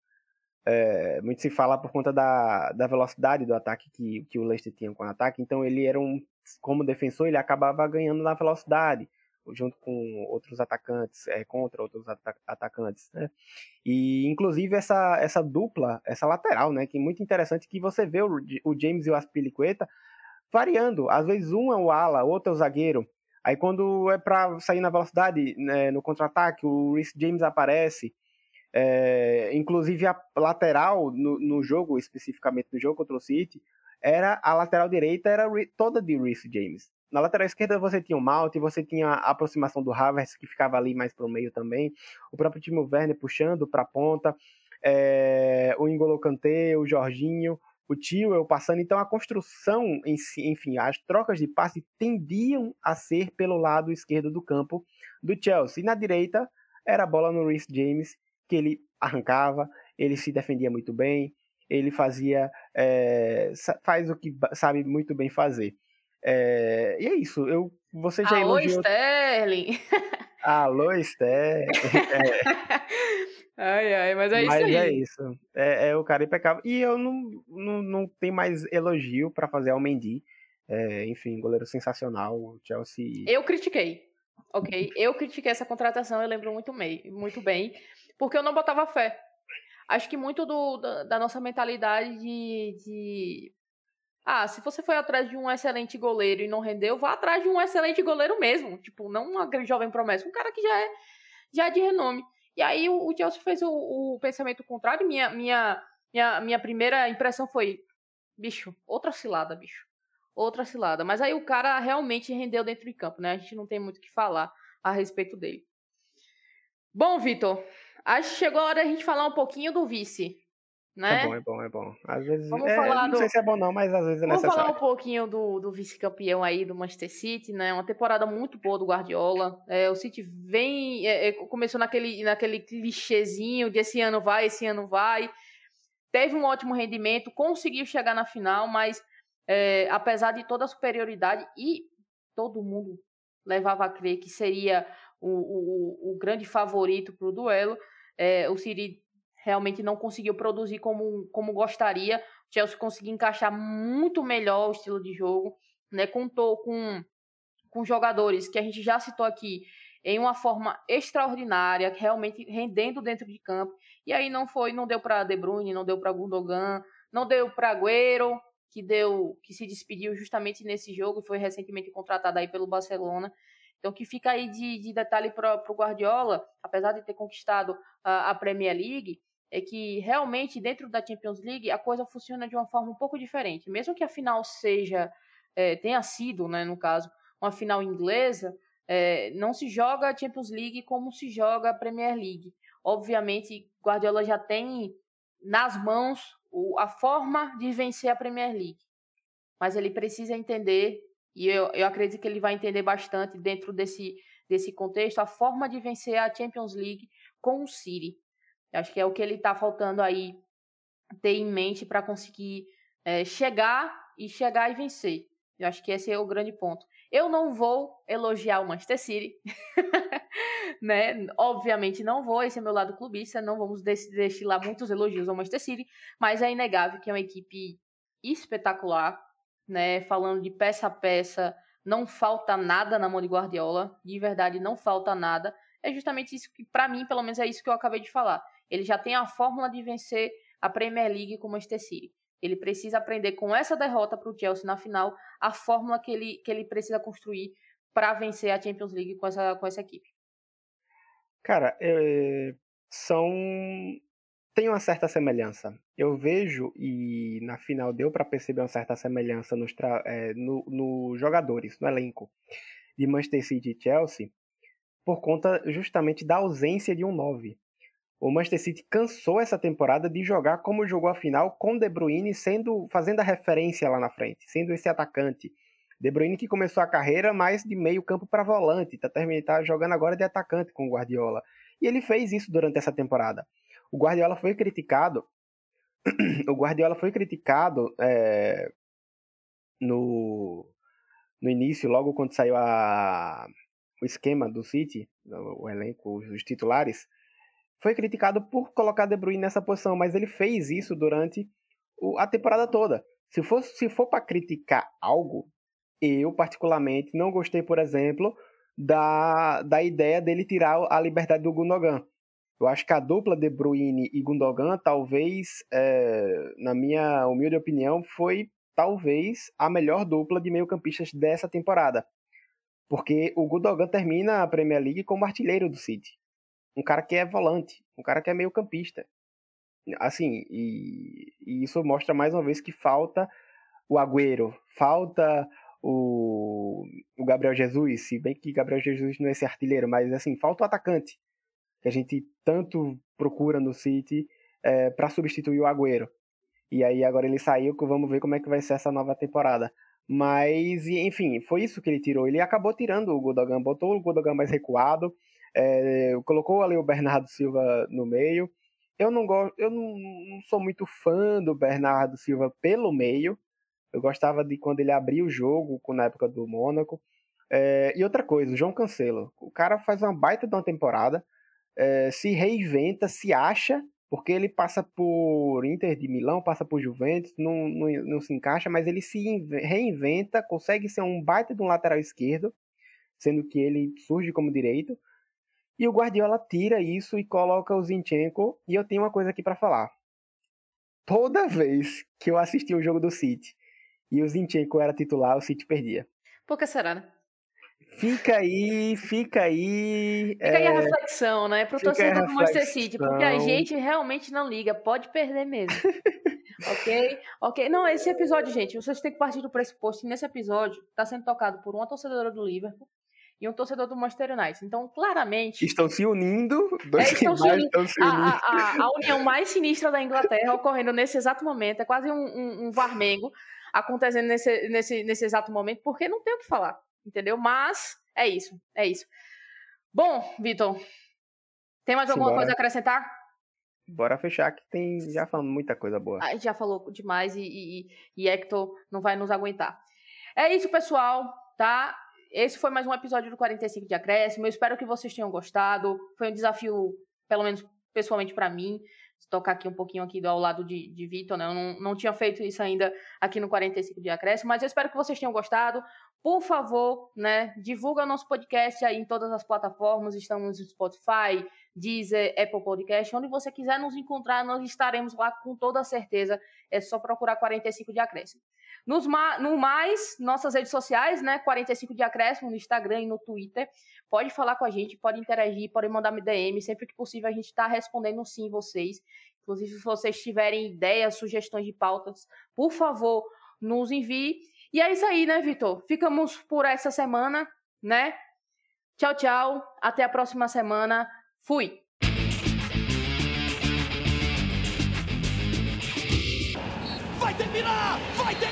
É, muito se fala por conta da, da velocidade do ataque que, que o Leicester tinha com o ataque, então ele era um, como defensor, ele acabava ganhando na velocidade, junto com outros atacantes, é, contra outros atacantes, né? E inclusive essa, essa dupla, essa lateral, né, que é muito interessante que você vê o, o James e o Aspilicueta variando, às vezes um é o ala, outro é o zagueiro, Aí quando é para sair na velocidade, né, no contra-ataque, o Rhys James aparece. É, inclusive a lateral no, no, jogo, especificamente no jogo contra o City, era a lateral direita era toda de Rhys James. Na lateral esquerda você tinha o Malt, você tinha a aproximação do Havertz que ficava ali mais para o meio também, o próprio Timo Werner puxando para a ponta, é, o Ingolo Kanté, o Jorginho, o tio passando. Então a construção em si, enfim, as trocas de passe tendiam a ser pelo lado esquerdo do campo do Chelsea. E na direita era a bola no Rhys James, que ele arrancava, ele se defendia muito bem, ele fazia, é, faz o que sabe muito bem fazer. É, e é isso. Eu, você já Alô, elogiou. Sterling! Alô, Sterling! É. Ai, ai, mas é mas isso aí. é isso. É, é, o cara impecável. E eu não, não, não tenho mais elogio para fazer ao Mendy. É, enfim, goleiro sensacional. Chelsea. Eu critiquei. Ok? Eu critiquei essa contratação, eu lembro muito, bem, muito bem. Porque eu não botava fé. Acho que muito do, da, da nossa mentalidade de, de. Ah, se você foi atrás de um excelente goleiro e não rendeu, vá atrás de um excelente goleiro mesmo. Tipo, não uma jovem promessa. Um cara que já é, já é de renome. E aí o, o Chelsea fez o, o, pensamento contrário. Minha, minha, minha, minha primeira impressão foi: bicho, outra cilada, bicho. Outra cilada. Mas aí o cara realmente rendeu dentro de campo, né? A gente não tem muito o que falar a respeito dele. Bom, Vitor, acho que chegou a hora da gente falar um pouquinho do vice. Né? É bom, é bom, é bom. Às vezes. Vamos é, falar não do... sei se é bom, não, mas às vezes é Vamos necessário. falar um pouquinho do, do vice-campeão aí do Manchester City, né? Uma temporada muito boa do Guardiola. É, o City vem. É, é começou naquele, naquele clichêzinho de esse ano vai, esse ano vai. Teve um ótimo rendimento, conseguiu chegar na final, mas é, apesar de toda a superioridade, e todo mundo levava a crer que seria o, o, o grande favorito para o duelo, é, o City realmente não conseguiu produzir como, como gostaria. O Chelsea conseguiu encaixar muito melhor o estilo de jogo, né? Contou com, com jogadores que a gente já citou aqui. em uma forma extraordinária, realmente rendendo dentro de campo. E aí não foi, não deu para De Bruyne, não deu para Gundogan, não deu para Agüero, que deu, que se despediu justamente nesse jogo, foi recentemente contratado aí pelo Barcelona. Então, que fica aí de, de detalhe para o Guardiola, apesar de ter conquistado a, a, Premier League, é que realmente dentro da Champions League a coisa funciona de uma forma um pouco diferente. Mesmo que a final seja, é, tenha sido, né, no caso, uma final inglesa, é, não se joga a Champions League como se joga a Premier League. Obviamente, Guardiola já tem nas mãos a forma de vencer a Premier League. Mas ele precisa entender, e eu, eu acredito que ele vai entender bastante dentro desse, desse contexto, a forma de vencer a Champions League com o City. Eu acho que é o que ele está faltando aí ter em mente para conseguir é, chegar e chegar e vencer. Eu acho que esse é o grande ponto. Eu não vou elogiar o Manchester City, né? Obviamente não vou, esse é meu lado clubista, não vamos destilar muitos elogios ao Manchester City, mas é inegável que é uma equipe espetacular, né? Falando de peça a peça, não falta nada na mão de Guardiola, de verdade não falta nada. É justamente isso que, para mim, pelo menos é isso que eu acabei de falar. Ele já tem a fórmula de vencer a Premier League com o Manchester City. Ele precisa aprender com essa derrota para o Chelsea na final a fórmula que ele, que ele precisa construir para vencer a Champions League com essa, com essa equipe. Cara, é, são tem uma certa semelhança. Eu vejo e na final deu para perceber uma certa semelhança nos é, no, no jogadores, no elenco de Manchester City e Chelsea, por conta justamente da ausência de um 9. O Manchester City cansou essa temporada de jogar como jogou a final com De Bruyne sendo fazendo a referência lá na frente, sendo esse atacante. De Bruyne que começou a carreira mais de meio campo para volante, tá, tá jogando agora de atacante com o Guardiola. E ele fez isso durante essa temporada. O Guardiola foi criticado. o Guardiola foi criticado é, no, no início, logo quando saiu a, o esquema do City, o elenco, os titulares foi criticado por colocar De Bruyne nessa posição, mas ele fez isso durante a temporada toda. Se for, se for para criticar algo, eu particularmente não gostei, por exemplo, da, da ideia dele tirar a liberdade do Gundogan. Eu acho que a dupla De Bruyne e Gundogan, talvez, é, na minha humilde opinião, foi talvez a melhor dupla de meio-campistas dessa temporada. Porque o Gundogan termina a Premier League como artilheiro do City um cara que é volante, um cara que é meio campista. Assim, e, e isso mostra mais uma vez que falta o Agüero, falta o, o Gabriel Jesus, se bem que Gabriel Jesus não é esse artilheiro, mas assim, falta o atacante, que a gente tanto procura no City é, para substituir o Agüero. E aí agora ele saiu, vamos ver como é que vai ser essa nova temporada. Mas, enfim, foi isso que ele tirou. Ele acabou tirando o Godogan, botou o Godogan mais recuado, é, colocou ali o Bernardo Silva no meio. Eu não gosto, eu não, não, sou muito fã do Bernardo Silva pelo meio. Eu gostava de quando ele abria o jogo na época do Mônaco. É, e outra coisa, o João Cancelo. O cara faz uma baita de uma temporada, é, se reinventa, se acha, porque ele passa por Inter de Milão, passa por Juventus, não, não, não se encaixa, mas ele se reinventa, consegue ser um baita de um lateral esquerdo, sendo que ele surge como direito. E o Guardiola tira isso e coloca o Zinchenko. E eu tenho uma coisa aqui para falar. Toda vez que eu assisti o jogo do City e o Zinchenko era titular, o City perdia. Por que será, né? Fica aí, fica aí. Fica é... aí a é, reflexão, né? Pro torcedor do Manchester City, porque a gente realmente não liga, pode perder mesmo. ok? Ok. Não, esse episódio, gente, vocês têm que partir do pressuposto que nesse episódio tá sendo tocado por uma torcedora do Liverpool e um torcedor do Manchester United. Então, claramente. Estão se unindo. Dois é, estão se unindo. Estão se unindo. A, a, a, união mais sinistra da Inglaterra ocorrendo nesse exato momento. É quase um, um, um Varmengo acontecendo nesse, nesse, nesse exato momento, porque não tem o que falar. Entendeu? Mas é isso. É isso. Bom, Vitor. Tem mais alguma Simbora. coisa a acrescentar? Bora fechar que tem já falando muita coisa boa. A gente já falou demais e, e, e Hector não vai nos aguentar. É isso, pessoal, tá? Esse foi mais um episódio do 45 de Acréscimo. Eu espero que vocês tenham gostado. Foi um desafio, pelo menos pessoalmente para mim, tocar aqui um pouquinho aqui ao lado de, de Vitor, né? Eu não, não tinha feito isso ainda aqui no 45 de Acréscimo, mas eu espero que vocês tenham gostado. por favor, né, divulga nosso podcast aí em todas as plataformas, estamos no Spotify, Deezer, Apple Podcast, onde você quiser nos encontrar, nós estaremos lá com toda certeza, é só procurar 45 de acréscimo. Nos no mais, nossas redes sociais, né, 45 de acréscimo no Instagram e no Twitter, pode falar com a gente, pode interagir, pode mandar DM, sempre que possível a gente está respondendo sim vocês, inclusive se vocês tiverem ideias, sugestões de pautas, por favor, nos envie, e é isso aí, né, Vitor? Ficamos por essa semana, né? Tchau, tchau. Até a próxima semana. Fui. Vai terminar!